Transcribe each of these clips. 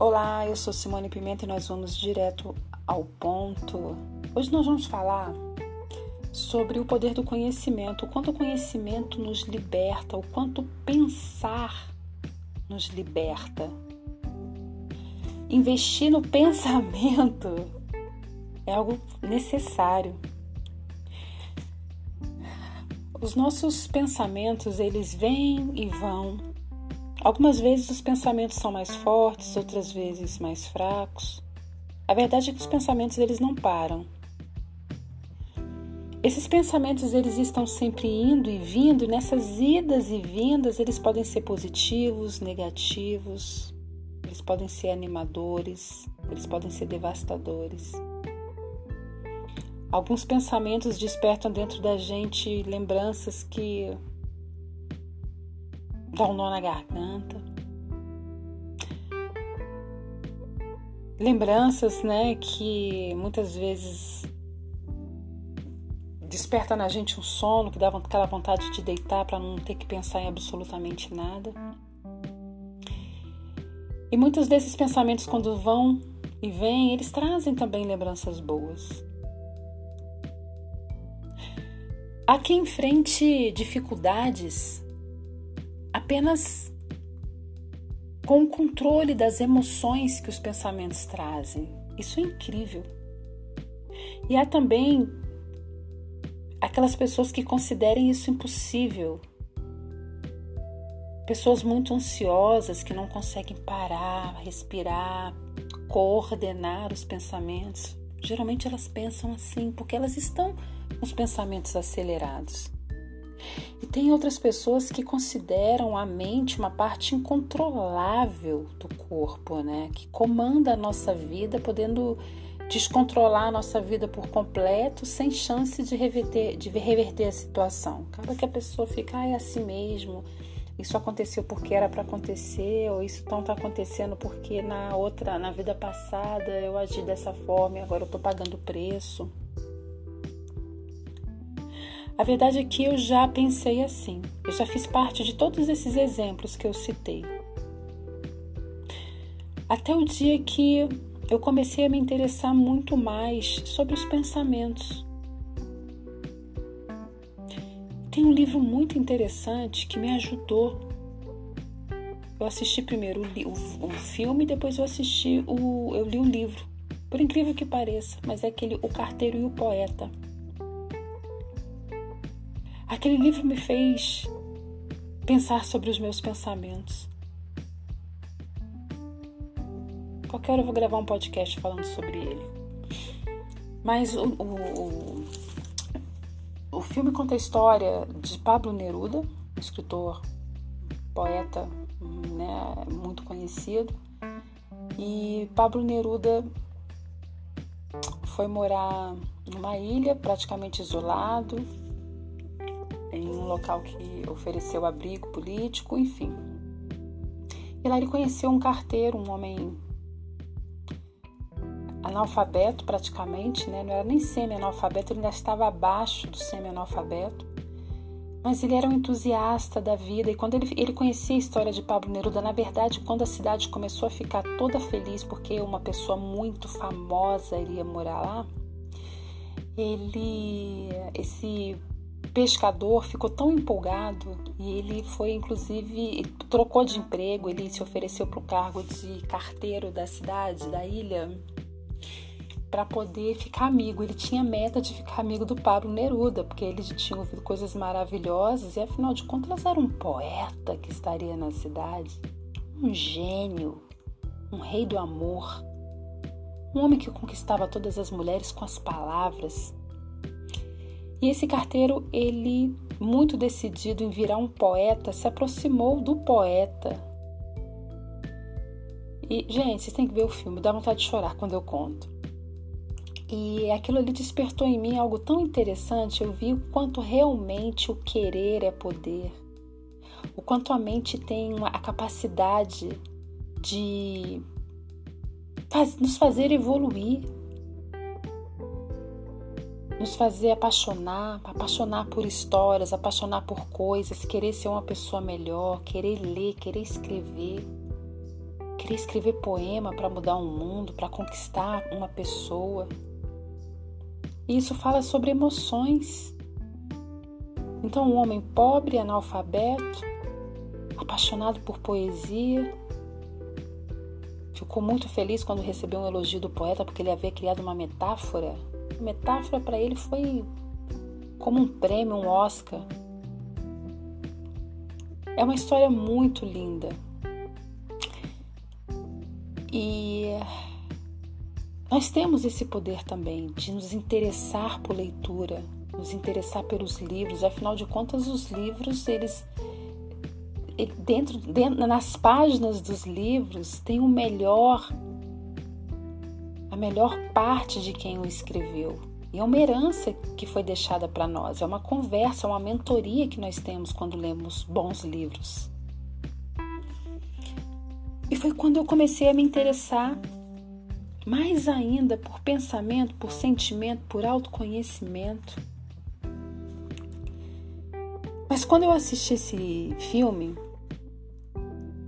Olá, eu sou Simone Pimenta e nós vamos direto ao ponto. Hoje nós vamos falar sobre o poder do conhecimento, o quanto o conhecimento nos liberta, o quanto pensar nos liberta. Investir no pensamento é algo necessário. Os nossos pensamentos, eles vêm e vão. Algumas vezes os pensamentos são mais fortes, outras vezes mais fracos. A verdade é que os pensamentos eles não param. Esses pensamentos eles estão sempre indo e vindo, e nessas idas e vindas eles podem ser positivos, negativos, eles podem ser animadores, eles podem ser devastadores. Alguns pensamentos despertam dentro da gente lembranças que dão um nó na garganta. Lembranças, né, que muitas vezes desperta na gente um sono que dá aquela vontade de deitar para não ter que pensar em absolutamente nada. E muitos desses pensamentos, quando vão e vêm, eles trazem também lembranças boas. Há quem enfrente dificuldades apenas com o controle das emoções que os pensamentos trazem. Isso é incrível. E há também aquelas pessoas que considerem isso impossível. Pessoas muito ansiosas que não conseguem parar, respirar, coordenar os pensamentos. Geralmente elas pensam assim porque elas estão os pensamentos acelerados. E tem outras pessoas que consideram a mente uma parte incontrolável do corpo, né? Que comanda a nossa vida, podendo descontrolar a nossa vida por completo, sem chance de reverter, de reverter a situação. Acaba que a pessoa fica, ah, é assim mesmo, isso aconteceu porque era para acontecer, ou isso não está acontecendo porque na outra, na vida passada eu agi dessa forma e agora eu estou pagando o preço. A verdade é que eu já pensei assim, eu já fiz parte de todos esses exemplos que eu citei. Até o dia que eu comecei a me interessar muito mais sobre os pensamentos. Tem um livro muito interessante que me ajudou. Eu assisti primeiro o, filme, depois eu assisti o, eu li o livro. Por incrível que pareça, mas é aquele O Carteiro e o Poeta. Aquele livro me fez pensar sobre os meus pensamentos. Qualquer hora eu vou gravar um podcast falando sobre ele. Mas o, o, o, filme conta a história de Pablo Neruda, escritor, poeta né, muito conhecido. E Pablo Neruda foi morar numa ilha praticamente isolado, em um local que ofereceu abrigo político, enfim. E lá ele conheceu um carteiro, um homem analfabeto praticamente, né? não era nem semi-analfabeto, ele ainda estava abaixo do semi-analfabeto. Mas ele era um entusiasta da vida e quando ele, ele conhecia a história de Pablo Neruda, na verdade, quando a cidade começou a ficar toda feliz porque uma pessoa muito famosa iria morar lá, ele, esse pescador ficou tão empolgado e ele foi, inclusive, trocou de emprego, ele se ofereceu para o cargo de carteiro da cidade, da ilha, para poder ficar amigo. Ele tinha meta de ficar amigo do Pablo Neruda, porque ele tinha ouvido coisas maravilhosas e, afinal de contas, era um poeta que estaria na cidade, um gênio, um rei do amor, um homem que conquistava todas as mulheres com as palavras e esse carteiro, ele, muito decidido em virar um poeta, se aproximou do poeta. E, gente, vocês têm que ver o filme, dá vontade de chorar quando eu conto. E aquilo ali despertou em mim algo tão interessante. Eu vi o quanto realmente o querer é poder, o quanto a mente tem a capacidade de faz, nos fazer evoluir, nos fazer apaixonar, apaixonar por histórias, apaixonar por coisas, querer ser uma pessoa melhor, querer ler, querer escrever, querer escrever poema para mudar o um mundo, para conquistar uma pessoa. E isso fala sobre emoções. Então, um homem pobre, analfabeto, apaixonado por poesia, ficou muito feliz quando recebeu um elogio do poeta porque ele havia criado uma metáfora. Metáfora para ele foi como um prêmio, um Oscar. É uma história muito linda. E nós temos esse poder também de nos interessar por leitura, nos interessar pelos livros. Afinal de contas, os livros, eles dentro, dentro nas páginas dos livros tem o melhor melhor parte de quem o escreveu. E é uma herança que foi deixada para nós, é uma conversa, uma mentoria que nós temos quando lemos bons livros. E foi quando eu comecei a me interessar mais ainda por pensamento, por sentimento, por autoconhecimento. Mas quando eu assisti esse filme,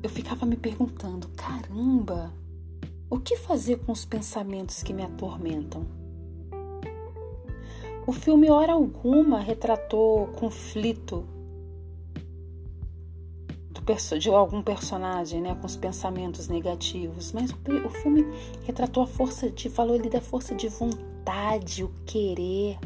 eu ficava me perguntando: caramba, o que fazer com os pensamentos que me atormentam? O filme, hora alguma, retratou conflito de algum personagem, né, com os pensamentos negativos, mas o, filme retratou a força de, falou ali da força de vontade, o querer.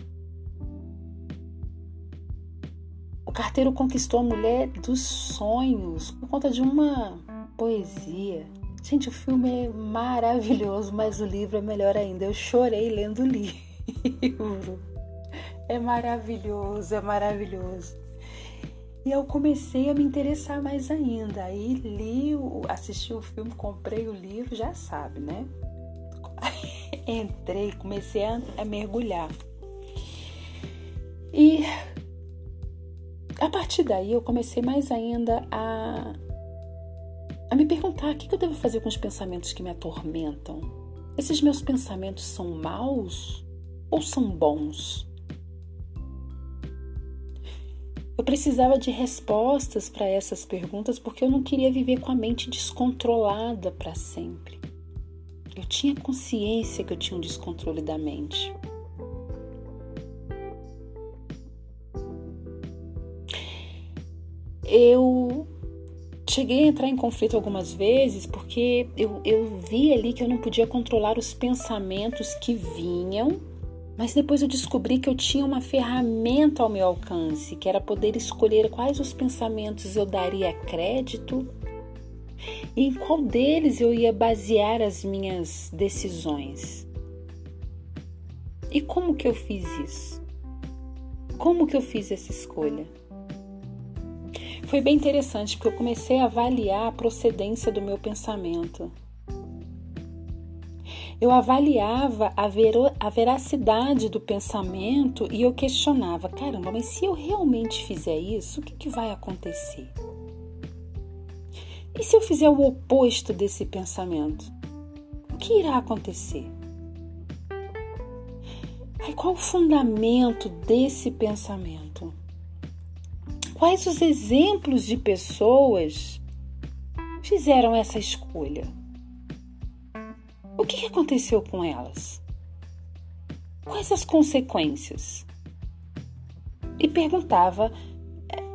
O carteiro conquistou a mulher dos sonhos por conta de uma poesia. Gente, o filme é maravilhoso, mas o livro é melhor ainda. Eu chorei lendo o livro. É maravilhoso, é maravilhoso. E eu comecei a me interessar mais ainda. Aí li, assisti o filme, comprei o livro, já sabe, né? Entrei, comecei a, a mergulhar. E a partir daí eu comecei mais ainda a, a perguntar o que eu devo fazer com os pensamentos que me atormentam. Esses meus pensamentos são maus ou são bons? Eu precisava de respostas para essas perguntas porque eu não queria viver com a mente descontrolada para sempre. Eu tinha consciência que eu tinha um descontrole da mente. Eu cheguei a entrar em conflito algumas vezes porque eu, eu vi ali que eu não podia controlar os pensamentos que vinham mas depois eu descobri que eu tinha uma ferramenta ao meu alcance, que era poder escolher quais os pensamentos eu daria crédito e em qual deles eu ia basear as minhas decisões. E como que eu fiz isso? Como que eu fiz essa escolha? Foi bem interessante porque eu comecei a avaliar a procedência do meu pensamento. Eu avaliava a, vero, a veracidade do pensamento e eu questionava: caramba, mas se eu realmente fizer isso, o que, que vai acontecer? E se eu fizer o oposto desse pensamento? O que irá acontecer? Aí, qual o fundamento desse pensamento? Quais os exemplos de pessoas fizeram essa escolha? O que aconteceu com elas? Quais as consequências? E perguntava: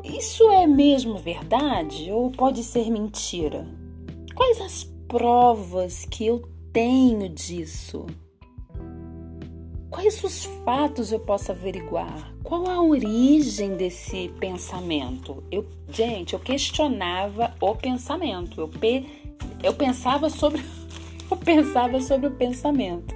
Isso é mesmo verdade ou pode ser mentira? Quais as provas que eu tenho disso? Quais os fatos eu posso averiguar? Qual a origem desse pensamento? Eu, gente, eu questionava o pensamento. Eu, pe, eu pensava sobre eu pensava sobre o pensamento.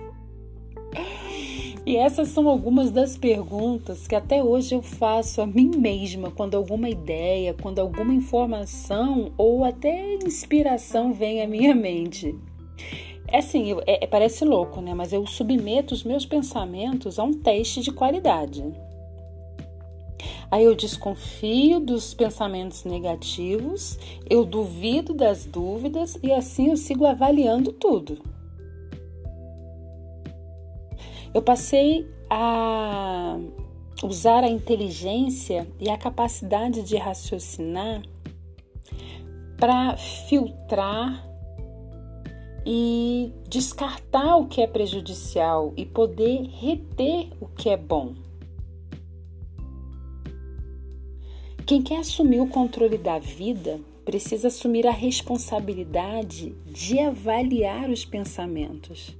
E essas são algumas das perguntas que até hoje eu faço a mim mesma quando alguma ideia, quando alguma informação ou até inspiração vem à minha mente. É assim, é, é, parece louco, né? Mas eu submeto os meus pensamentos a um teste de qualidade. Aí eu desconfio dos pensamentos negativos, eu duvido das dúvidas e assim eu sigo avaliando tudo. Eu passei a usar a inteligência e a capacidade de raciocinar para filtrar e descartar o que é prejudicial e poder reter o que é bom. Quem quer assumir o controle da vida precisa assumir a responsabilidade de avaliar os pensamentos.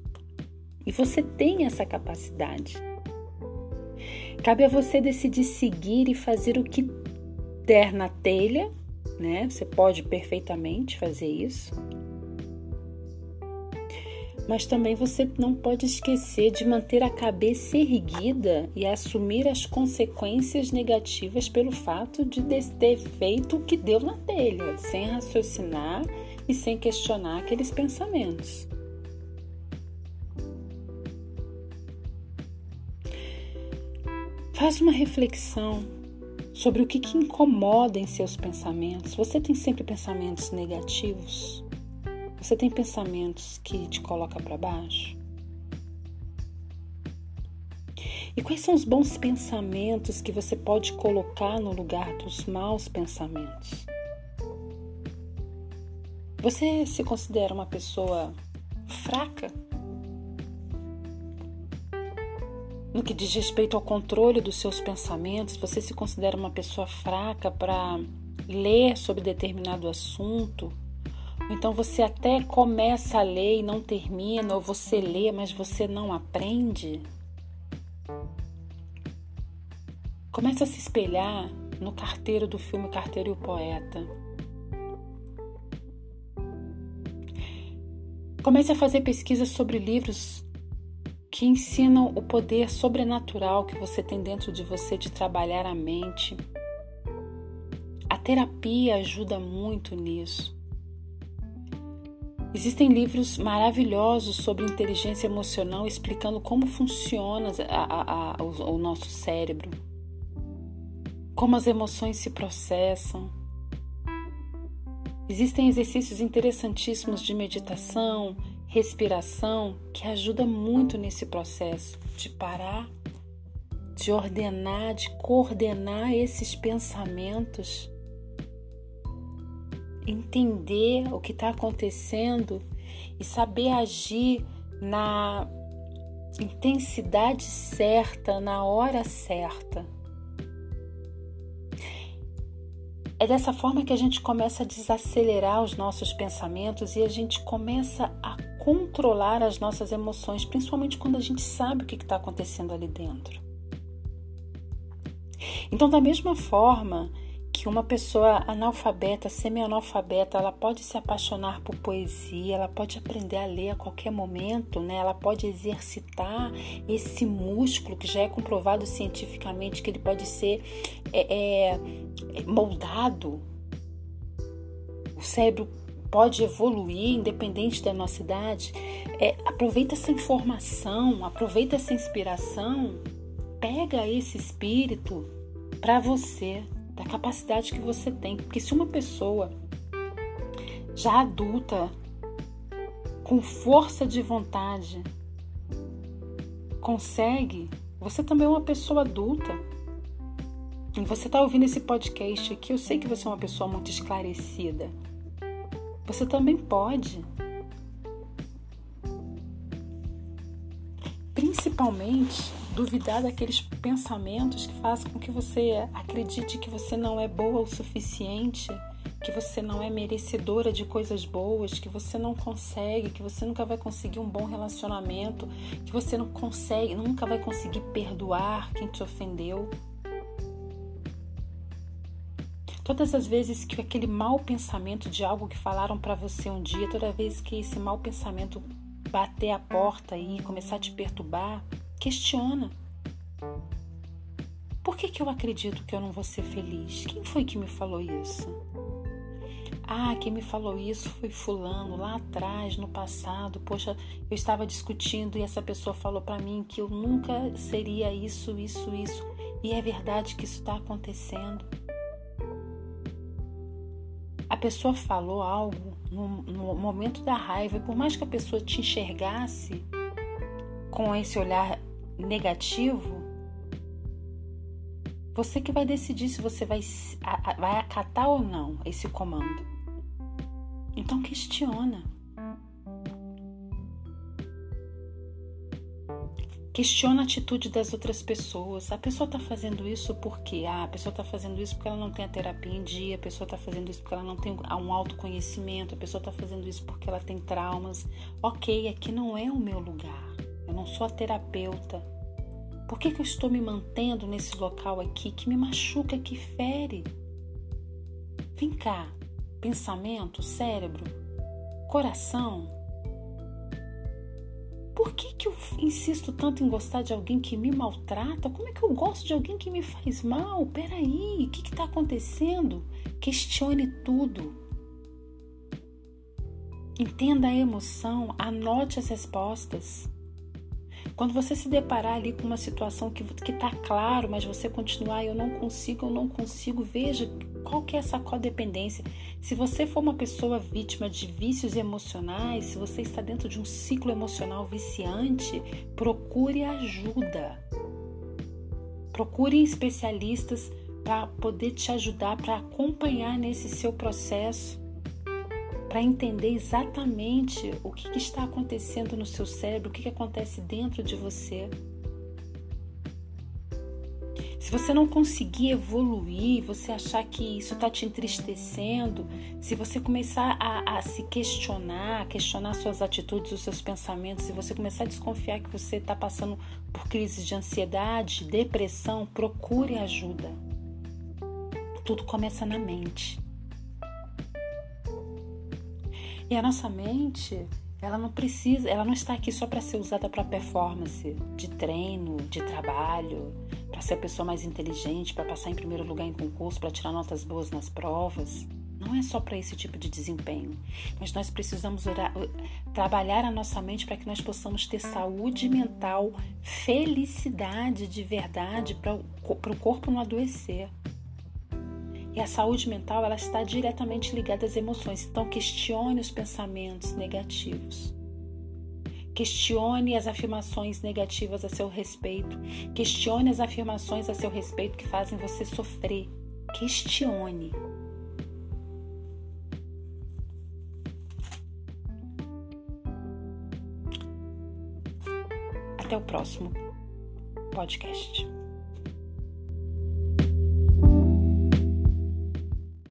E você tem essa capacidade. Cabe a você decidir seguir e fazer o que der na telha, né? Você pode perfeitamente fazer isso. Mas também você não pode esquecer de manter a cabeça erguida e assumir as consequências negativas pelo fato de ter feito o que deu na telha, sem raciocinar e sem questionar aqueles pensamentos. Faz uma reflexão sobre o que, que incomoda em seus pensamentos. Você tem sempre pensamentos negativos? Você tem pensamentos que te colocam para baixo? E quais são os bons pensamentos que você pode colocar no lugar dos maus pensamentos? Você se considera uma pessoa fraca? No que diz respeito ao controle dos seus pensamentos, você se considera uma pessoa fraca para ler sobre determinado assunto? Então você até começa a ler e não termina, ou você lê, mas você não aprende? Comece a se espelhar no carteiro do filme Carteiro e o Poeta. Comece a fazer pesquisas sobre livros que ensinam o poder sobrenatural que você tem dentro de você de trabalhar a mente. A terapia ajuda muito nisso. Existem livros maravilhosos sobre inteligência emocional explicando como funciona a, a, a, o, o nosso cérebro, como as emoções se processam. Existem exercícios interessantíssimos de meditação, respiração que ajuda muito nesse processo de parar, de ordenar, de coordenar esses pensamentos, entender o que está acontecendo e saber agir na intensidade certa, na hora certa. É dessa forma que a gente começa a desacelerar os nossos pensamentos e a gente começa a controlar as nossas emoções, principalmente quando a gente sabe o que está acontecendo ali dentro. Então, da mesma forma que uma pessoa analfabeta, semi-analfabeta, ela pode se apaixonar por poesia, ela pode aprender a ler a qualquer momento, né? ela pode exercitar esse músculo que já é comprovado cientificamente que ele pode ser é, é, moldado. O cérebro pode evoluir independente da nossa idade. É, aproveita essa informação, aproveita essa inspiração, pega esse espírito para você, da capacidade que você tem. Porque se uma pessoa já adulta, com força de vontade, consegue, você também é uma pessoa adulta. E você está ouvindo esse podcast aqui, eu sei que você é uma pessoa muito esclarecida. Você também pode. Principalmente duvidar daqueles pensamentos que fazem com que você acredite que você não é boa o suficiente, que você não é merecedora de coisas boas, que você não consegue, que você nunca vai conseguir um bom relacionamento, que você não consegue, nunca vai conseguir perdoar quem te ofendeu. Todas as vezes que aquele mau pensamento de algo que falaram para você um dia, toda vez que esse mau pensamento bater a porta e começar a te perturbar, questiona. Por que, que eu acredito que eu não vou ser feliz? Quem foi que me falou isso? Ah, quem me falou isso foi fulano lá atrás, no passado. Poxa, eu estava discutindo e essa pessoa falou para mim que eu nunca seria isso, isso, isso. E é verdade que isso está acontecendo pessoa falou algo no, no, momento da raiva, e por mais que a pessoa te enxergasse com esse olhar negativo, você que vai decidir se você vai, vai acatar ou não esse comando. Então questiona. Questiona a atitude das outras pessoas. A pessoa está fazendo isso porque ah, a pessoa está fazendo isso porque ela não tem a terapia em dia, a pessoa está fazendo isso porque ela não tem um autoconhecimento, a pessoa está fazendo isso porque ela tem traumas. Ok, aqui não é o meu lugar. Eu não sou a terapeuta. Por que, que eu estou me mantendo nesse local aqui que me machuca, que fere? Vem cá, pensamento, cérebro, coração, por que, que eu insisto tanto em gostar de alguém que me maltrata? Como é que eu gosto de alguém que me faz mal? Peraí, o que está acontecendo? Questione tudo. Entenda a emoção, anote as respostas. Quando você se deparar ali com uma situação que está claro, mas você continuar, eu não consigo, eu não consigo, veja qual que é essa codependência. Se você for uma pessoa vítima de vícios emocionais, se você está dentro de um ciclo emocional viciante, procure ajuda. Procure especialistas para poder te ajudar, para acompanhar nesse seu processo para entender exatamente o que, que, está acontecendo no seu cérebro, o que, que acontece dentro de você. Se você não conseguir evoluir, você achar que isso está te entristecendo, se você começar a, a, se questionar, questionar suas atitudes, os seus pensamentos, se você começar a desconfiar que você está passando por crises de ansiedade, depressão, procure ajuda. Tudo começa na mente. E a nossa mente, ela não precisa, ela não está aqui só para ser usada para performance, de treino, de trabalho, para ser a pessoa mais inteligente, para passar em primeiro lugar em concurso, para tirar notas boas nas provas. Não é só para esse tipo de desempenho, mas nós precisamos orar, trabalhar a nossa mente para que nós possamos ter saúde mental, felicidade de verdade, para o corpo não adoecer. E a saúde mental ela está diretamente ligada às emoções. Então questione os pensamentos negativos. Questione as afirmações negativas a seu respeito. Questione as afirmações a seu respeito que fazem você sofrer. Questione. Até o próximo podcast.